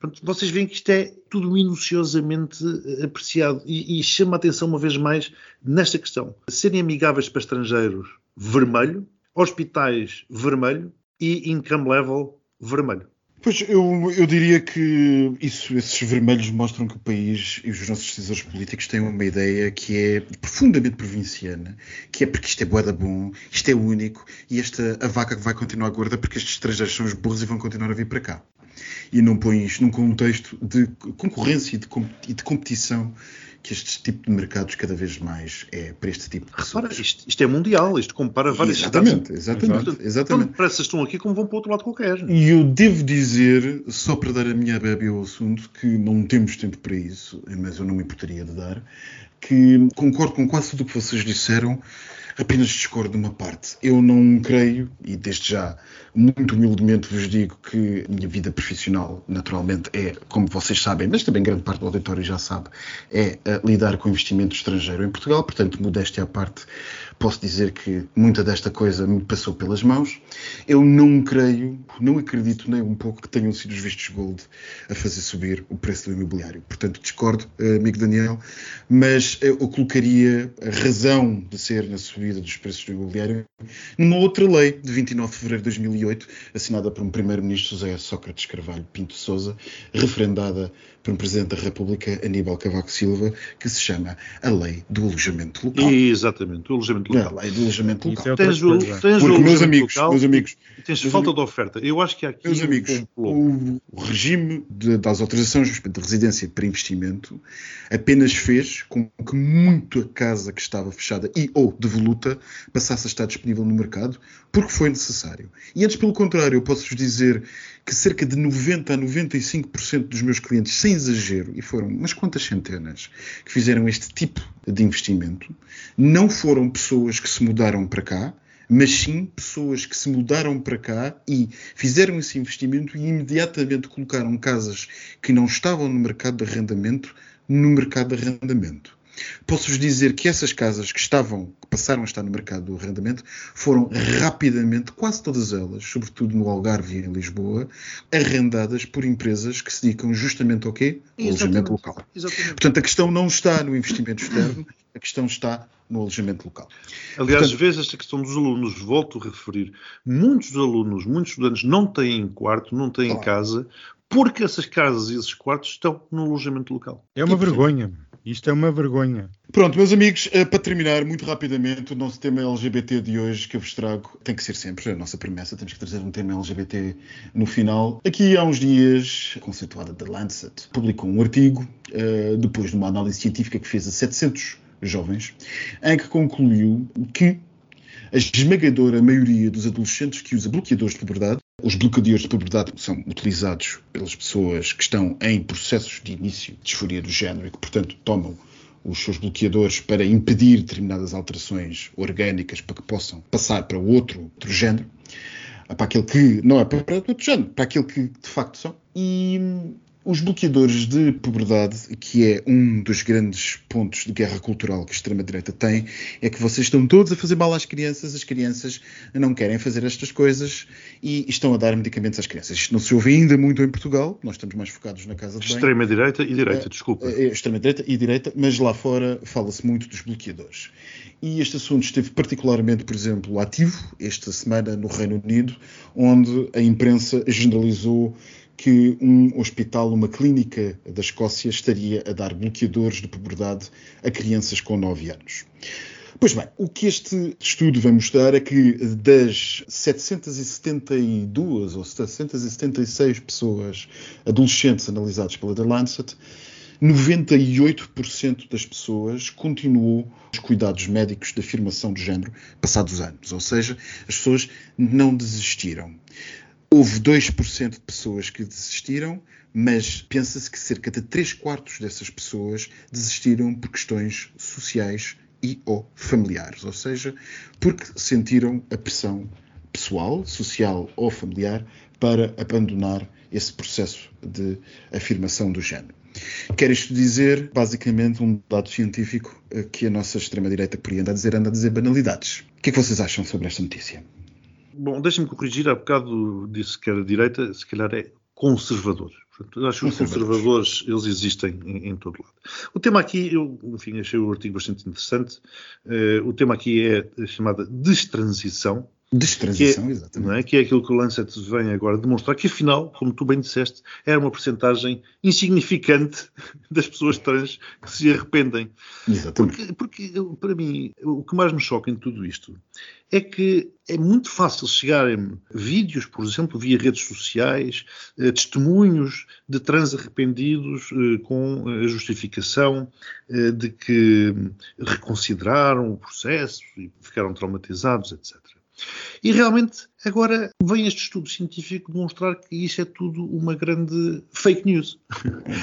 Portanto, vocês veem que isto é tudo minuciosamente eh, apreciado e, e chama a atenção uma vez mais nesta questão. Serem amigáveis para estrangeiros, vermelho, hospitais, vermelho e income level, vermelho. Pois eu, eu diria que isso, esses vermelhos mostram que o país e os nossos decisores políticos têm uma ideia que é profundamente provinciana, que é porque isto é boeda bom, isto é único e esta a vaca que vai continuar gorda porque estes estrangeiros são os burros e vão continuar a vir para cá. E não põe isto num contexto de concorrência e de, e de competição que este tipo de mercados cada vez mais é para este tipo de Repara, isto, isto, é mundial, isto compara várias exatamente, cidades. Exatamente, Portanto, exatamente. Tanto depressa estão aqui como vão para o outro lado qualquer. E eu devo dizer, só para dar a minha bebê ao assunto, que não temos tempo para isso, mas eu não me importaria de dar, que concordo com quase tudo o que vocês disseram, apenas discordo de uma parte. Eu não creio, e desde já muito humildemente vos digo que a minha vida profissional, naturalmente, é, como vocês sabem, mas também grande parte do auditório já sabe, é uh, lidar com investimento estrangeiro em Portugal. Portanto, modéstia à parte, posso dizer que muita desta coisa me passou pelas mãos. Eu não creio, não acredito nem um pouco que tenham sido os vistos gold a fazer subir o preço do imobiliário. Portanto, discordo, uh, amigo Daniel, mas eu colocaria a razão de ser na subida dos preços do imobiliário numa outra lei de 29 de fevereiro de 2008, assinada por um primeiro-ministro José Sócrates Carvalho Pinto Souza, referendada por um presidente da República, Aníbal Cavaco Silva, que se chama a Lei do Alojamento Local. Exatamente, o alojamento local. A Lei do Alojamento Local. é Tens o, tens Porque, o meus amigos, local meus amigos, tens meus falta amigos- de oferta. Eu acho que há aqui Meus um amigos, complô. o, regime de- das autorizações de residência para investimento apenas fez com que muito a casa que estava fechada e ou devoluta passasse a estar disponível no mercado, porque foi necessário. E antes, pelo contrário, eu posso-vos dizer que cerca de 90 a 95% dos meus clientes, sem exagero, e foram umas quantas centenas, que fizeram este tipo de investimento, não foram pessoas que se mudaram para cá, mas sim pessoas que se mudaram para cá e fizeram esse investimento e imediatamente colocaram casas que não estavam no mercado de arrendamento no mercado de arrendamento. Posso-vos dizer que essas casas que estavam, que passaram a estar no mercado do arrendamento, foram rapidamente, quase todas elas, sobretudo no Algarve e em Lisboa, arrendadas por empresas que se dedicam justamente ao quê? Ao alojamento local. Exatamente. Portanto, a questão não está no investimento externo, a questão está no alojamento local. Aliás, Portanto, vezes esta questão dos alunos, volto a referir, muitos alunos, muitos estudantes não têm quarto, não têm claro. casa, porque essas casas e esses quartos estão no alojamento local. É uma vergonha. Isto é uma vergonha. Pronto, meus amigos, eh, para terminar, muito rapidamente, o nosso tema LGBT de hoje que eu vos trago tem que ser sempre a nossa promessa, temos que trazer um tema LGBT no final. Aqui há uns dias, conceituada The Lancet publicou um artigo, eh, depois de uma análise científica que fez a 700 jovens, em que concluiu que a esmagadora maioria dos adolescentes que usa bloqueadores de puberdade os bloqueadores de puberdade são utilizados pelas pessoas que estão em processos de início de disforia do género e que, portanto, tomam os seus bloqueadores para impedir determinadas alterações orgânicas para que possam passar para outro, outro género, para aquele que não é para, para outro género, para aquele que de facto são. E os bloqueadores de puberdade, que é um dos grandes pontos de guerra cultural que a extrema-direita tem, é que vocês estão todos a fazer mal às crianças, as crianças não querem fazer estas coisas e estão a dar medicamentos às crianças. Isto não se ouve ainda muito em Portugal, nós estamos mais focados na casa de Extrema-direita e direita, é, desculpa. É, Extrema-direita e direita, mas lá fora fala-se muito dos bloqueadores. E este assunto esteve particularmente, por exemplo, ativo esta semana no Reino Unido, onde a imprensa generalizou que um hospital, uma clínica da Escócia, estaria a dar bloqueadores de puberdade a crianças com 9 anos. Pois bem, o que este estudo vai mostrar é que das 772 ou 776 pessoas adolescentes analisadas pela The Lancet, 98% das pessoas continuou os cuidados médicos de afirmação de género passados anos, ou seja, as pessoas não desistiram. Houve 2% de pessoas que desistiram, mas pensa-se que cerca de 3 quartos dessas pessoas desistiram por questões sociais e ou familiares, ou seja, porque sentiram a pressão pessoal, social ou familiar para abandonar esse processo de afirmação do género. Quer isto dizer, basicamente, um dado científico eh, que a nossa extrema-direita por aí anda a dizer, anda a dizer banalidades. O que é que vocês acham sobre esta notícia? Bom, deixem-me corrigir, há bocado disse que era direita, se calhar é conservador. Portanto, acho que os conservadores, eles existem em, em, todo lado. O tema aqui, eu, enfim, achei o artigo bastante interessante. Uh, o tema aqui é a chamada destransição, Destransição, que é, exatamente. É? Que é aquilo que o Lancet vem agora demonstrar, que afinal, como tu bem disseste, era uma porcentagem insignificante *laughs* das pessoas trans que se arrependem. Exatamente. Porque, porque, para mim, o que mais me choca em tudo isto é que é muito fácil chegarem vídeos, por exemplo, via redes sociais, eh, testemunhos de trans arrependidos eh, com a justificação eh, de que reconsideraram o processo e ficaram traumatizados, etc. E realmente agora vem este estudo científico demonstrar que isso é tudo uma grande fake news.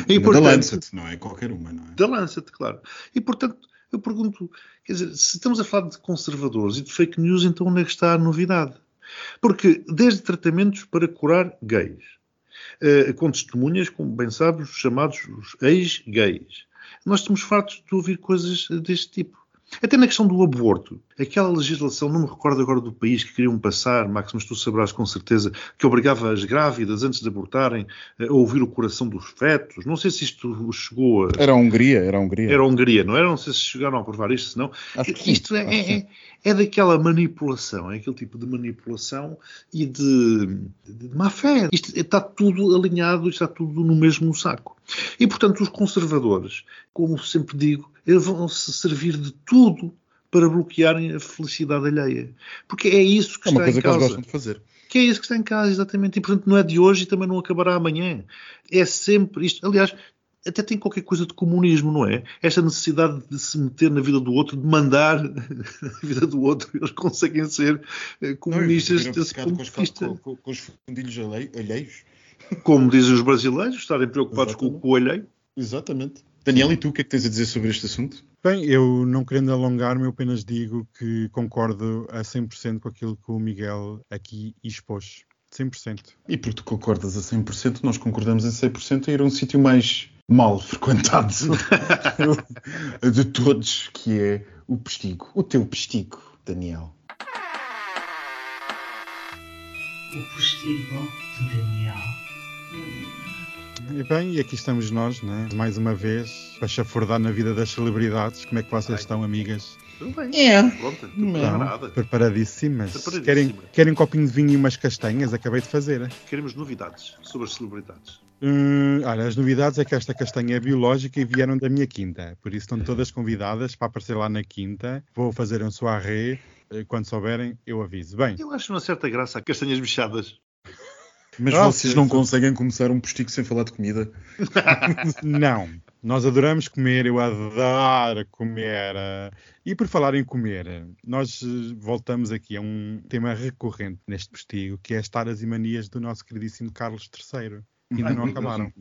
É *laughs* da Lancet, não é qualquer uma, não é? Da Lancet, claro. E portanto, eu pergunto, quer dizer, se estamos a falar de conservadores e de fake news, então onde é que está a novidade? Porque desde tratamentos para curar gays, eh, com testemunhas, como bem sabes, os chamados ex-gays, nós estamos fartos de ouvir coisas deste tipo. Até na questão do aborto. Aquela legislação, não me recordo agora do país que queriam passar, Max, mas tu sabrás com certeza, que obrigava as grávidas, antes de abortarem, a ouvir o coração dos fetos. Não sei se isto chegou a... Era a Hungria, era a Hungria. Era a Hungria, não era? Não sei se chegaram a aprovar isto, senão... Isto é, é, é, daquela manipulação, é aquele tipo de manipulação e de, de, de má fé. Isto está tudo alinhado, está tudo no mesmo saco. E, portanto, os conservadores, como sempre digo, eles vão se servir de tudo para bloquearem a felicidade alheia. Porque é isso que é está em causa. É uma coisa que eles gostam de fazer. Que é isso que está em casa, exatamente. E, portanto, não é de hoje e também não acabará amanhã. É sempre isto. Aliás, até tem qualquer coisa de comunismo, não é? Esta necessidade de se meter na vida do outro, de mandar *laughs* na vida do outro, eles conseguem ser eh, comunistas não, desse ponto com, de vista. Com, com, com, os fundilhos alheios. Como dizem os brasileiros, estarem preocupados com, com o alheio. Exatamente. Daniel, e tu o que é que tens a dizer sobre este assunto? Bem, eu não querendo alongar-me, eu apenas digo que concordo a 100% com aquilo que o Miguel aqui expôs. 100%. E porque tu concordas a 100%, nós concordamos a 100% a ir a um sítio mais mal frequentado *laughs* de todos, que é o Pestigo. O teu Pestigo, Daniel. O Postigo de Daniel. E bem, e aqui estamos nós, né? mais uma vez, para chafurdar na vida das celebridades. Como é que vocês estão, amigas? Tudo bem. É. Pronto, preparada. Preparadíssimas. Preparadíssima. Querem, querem um copinho de vinho e umas castanhas? Acabei de fazer. Queremos novidades sobre as celebridades. Hum, olha, as novidades é que esta castanha é biológica e vieram da minha quinta. Por isso estão todas convidadas para aparecer lá na quinta. Vou fazer um soirée. Eh, Quando souberem, eu aviso. Bem, Eu acho uma certa graça a castanhas bichadas. Mas Ah, vocês sim, não sim. conseguem começar um Postigo sem falar de comida? *laughs* Não. Nós adoramos comer, eu adoro comer. E por falar em comer, nós eh, voltamos aqui a um tema recorrente neste postigo, que é as taras e manias do nosso queridíssimo Carlos III. Ainda não *laughs* acabaram.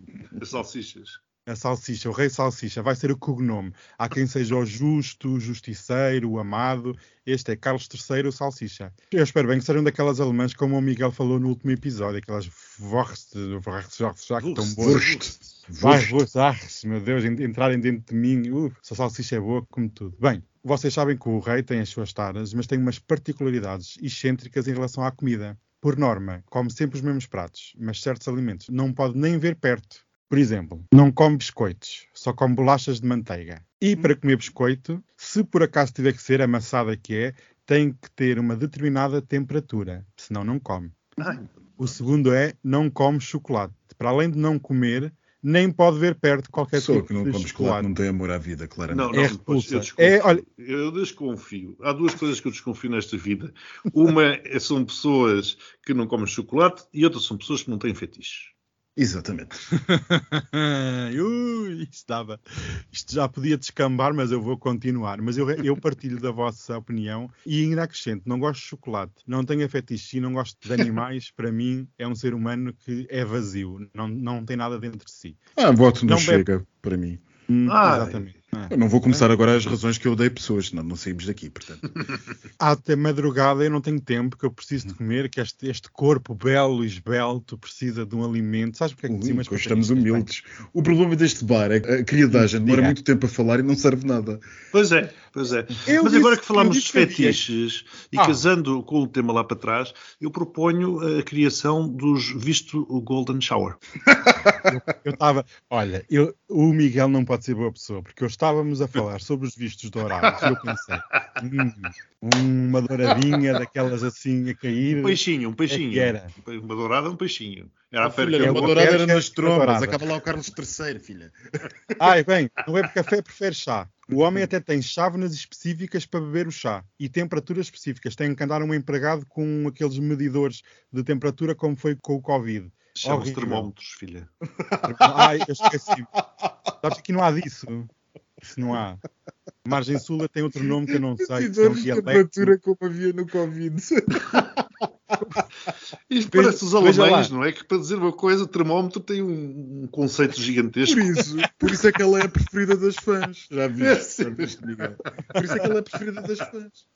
As salsichas. A salsicha, o rei salsicha, vai ser o cognome. Há quem seja o justo, o justiceiro, o amado. Este é Carlos III, o salsicha. Eu espero bem que sejam daquelas alemãs, como o Miguel falou no último episódio, aquelas Wurst, Wurst, Wurst, já que estão boas. Vai, Wurst, ah, meu Deus, en- entrarem dentro de mim. Uh, salsicha é boa como tudo. Bem, vocês sabem que o rei tem as suas taras, mas tem umas particularidades excêntricas em relação à comida. Por norma, come sempre os mesmos pratos, mas certos alimentos não pode nem ver perto. Por exemplo, não come biscoitos, só come bolachas de manteiga. E para comer biscoito, se por acaso tiver que ser amassada que é, tem que ter uma determinada temperatura, senão não come. O segundo é não come chocolate. Para além de não comer, nem pode ver perto qualquer Pessoa tipo que não de come chocolate não tem amor à vida, claramente. Não, não, É repulsa. eu desconfio. É, olha- Eu desconfio. Há duas coisas que eu desconfio nesta vida. Uma é- são pessoas que não comem chocolate e outra são pessoas que não têm fetiches. Exatamente. *laughs* Ui, isto, dava- isto já podia descambar, mas eu vou continuar. Mas eu, eu partilho da vossa opinião e ainda acrescento: não gosto de chocolate, não tenho fetiche e não gosto de animais. *laughs* Para mim, é um ser humano que é vazio, não, não tem nada dentro de si. Ah, voto não, Não bebe- chega para mim. Hum, Ai. exatamente. Ah. Eu não vou começar agora as razões que eu odeio pessoas, senão não saímos daqui, portanto. *laughs* Até madrugada eu não tenho tempo, que eu preciso de comer, que este, este corpo belo e esbelto precisa de um alimento. Sabes porque é que hoje estamos humildes. O problema deste bar é que a criadagem demora Diga. muito tempo a falar e não serve nada. Pois é, pois é. Eu Mas disse- agora que falámos havia- fetiches e Ah. casando com o tema lá para trás, eu proponho a criação dos visto o Golden Shower. *laughs* Eu estava, olha, eu- o Miguel não pode ser boa pessoa, porque eu estávamos a falar sobre os vistos dourados eu pensei, hum, uma douradinha daquelas assim a cair. Um peixinho, um É peixinho. que era. Uma dourada, um peixinho. Era a Filha, é uma dourada era nas trombas. Acaba lá o Carlos III, filha. Ai, *laughs* bem, não é porque café prefere chá. O homem até tem chávenas específicas para beber o chá e temperaturas específicas. Tem que andar um empregado com aqueles medidores de temperatura, como foi com o Covid. Chama-se horrível. termómetros, filha. Ai, eu esqueci. Sabes que não há disso. Isso não há. Margem Sul tem outro nome que eu não sei. que são Medidores de dialectos. temperatura como havia no Covid. *laughs* Isto parece os alemães, não é? Que para dizer uma coisa, o termómetro tem um, um conceito gigantesco. Por isso, por isso é que ela é a preferida das fãs. Já *laughs* É viste? sim. Perdeste, Miguel. Por isso é que ela é a preferida das fãs.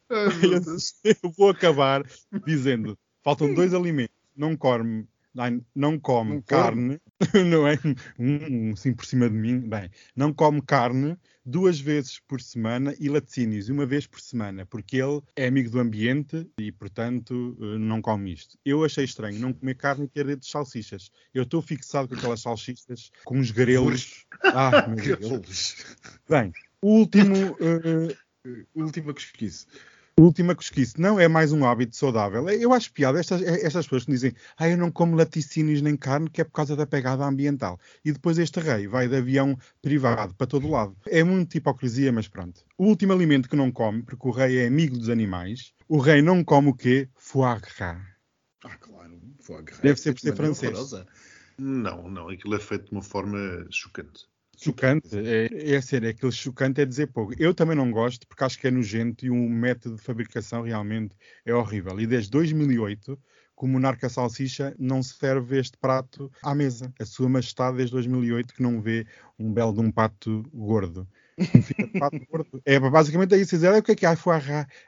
Eu vou acabar dizendo: faltam dois alimentos. Não come, não, não come Não carne, *laughs* não é? Um, um assim por cima de mim. Bem, não come carne duas vezes por semana e laticínios uma vez por semana, porque ele é amigo do ambiente e, portanto, eh, não come isto. Eu achei estranho não comer carne e ter de salsichas. Eu estou fixado com aquelas salsichas com uns grelos. Ah, meu *laughs* Deus. Bem, o último. eh, Última cosquice. Última cosquice. Não é mais um hábito saudável. Eu acho piada estas, estas pessoas que dizem ah, eu não como laticínios nem carne que é por causa da pegada ambiental. E depois este rei vai de avião privado para todo lado. É muita hipocrisia, mas pronto. O último alimento que não come, porque o rei é amigo dos animais, o rei não come o quê? Foie gras. Ah, claro. Foie gras. Deve ser por ser francês. horrorosa. Não, não, aquilo é feito de uma forma chocante. Chocante, é, é ser, é aquele chocante é dizer pouco. Eu também não gosto porque acho que é nojento e o método de fabricação realmente é horrível. E desde 2008 que o monarca salsicha não serve este prato à mesa. A sua majestade desde 2008 que não vê um belo de um pato gordo. Um pato *laughs* gordo. É basicamente é isso. Dizer, o que é que é foie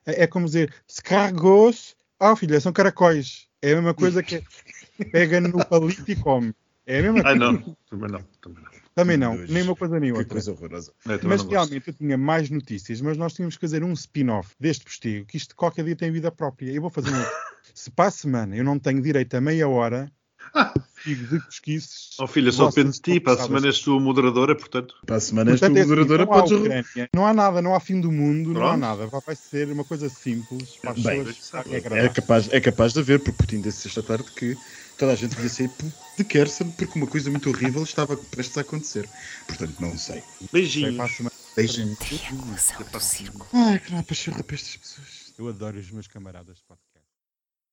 É, é como dizer, escargos. Ah, filha, são caracóis. É a mesma coisa que *laughs* pega no palito e come. É a mesma coisa. Ah, não. Também não. Também não. Também não, nem uma coisa nem *laughs* outra. Que coisa horrorosa. É, mas realmente eu tinha mais notícias, mas nós tínhamos que fazer um spin-off deste postigo, que isto qualquer dia tem vida própria. Eu vou fazer um. *laughs* Se para a semana eu não tenho direito a meia hora *laughs* postigo de pesquisas. Oh filha, só depende de ti. Para a semana és tu a moderadora, portanto. Para a semana és tu a moderadora, não há podes. Ucrânia, não há nada, não há fim do mundo, não há Pronto. nada. Vai ser uma coisa simples para as Bem, pessoas. É É agradável. capaz, é capaz de haver, porque Putin disse esta tarde que toda a gente devia sair de Kherson porque uma coisa muito horrível estava prestes a acontecer. Portanto, não sei. Beijinhos. para. Deixem-me. Triangulação do círculo. Ai, que não há pachorra para estas pessoas. Eu adoro os meus camaradas podcast.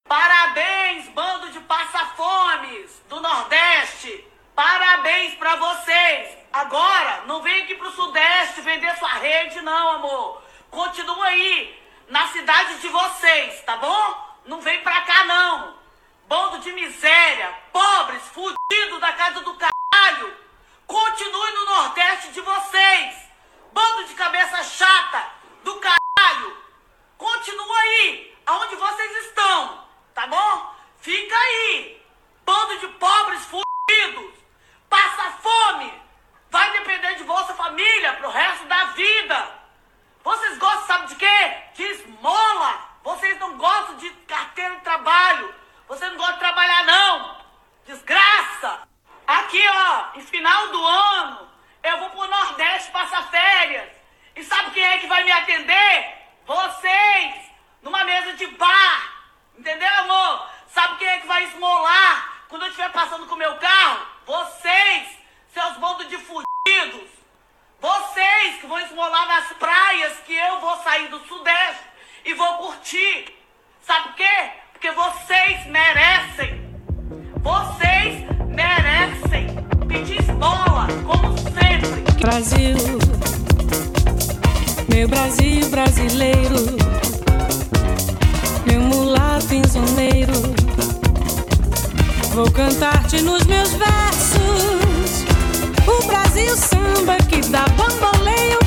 Parabéns, bando de passa-fomes do Nordeste! Parabéns pra vocês! Agora, não vem aqui pro Sudeste vender sua rede, não, amor. Continua aí, na cidade de vocês, tá bom? Não vem pra cá, não. Bando de miséria, pobres, fudidos da casa do caralho. Continue no Nordeste de vocês. Bando de cabeça chata do caralho. Continua aí, aonde vocês estão, tá bom? Fica aí, bando de pobres fudidos, passa fome, vai depender de Bolsa Família pro resto da vida. Vocês gostam, sabe de quê? De esmola. Vocês não gostam de carteira de trabalho. Vocês não gostam de trabalhar, não. Desgraça. Aqui, ó, em final do ano, eu vou pro Nordeste passar férias. E sabe quem é que vai me atender? Vocês, numa mesa de bar. Entendeu, amor? Sabe quem é que vai esmolar quando eu estiver passando com o meu carro? Vocês, seus bandos de fudidos. Vocês que vão esmolar nas praias que eu vou sair do Sudeste e vou curtir. Sabe por quê? Porque vocês merecem. Vocês merecem pedir esmola, como sempre. Brasil, meu Brasil brasileiro, meu mulato insoneiro, vou cantar-te nos meus versos. O Brasil samba que dá bamboleio,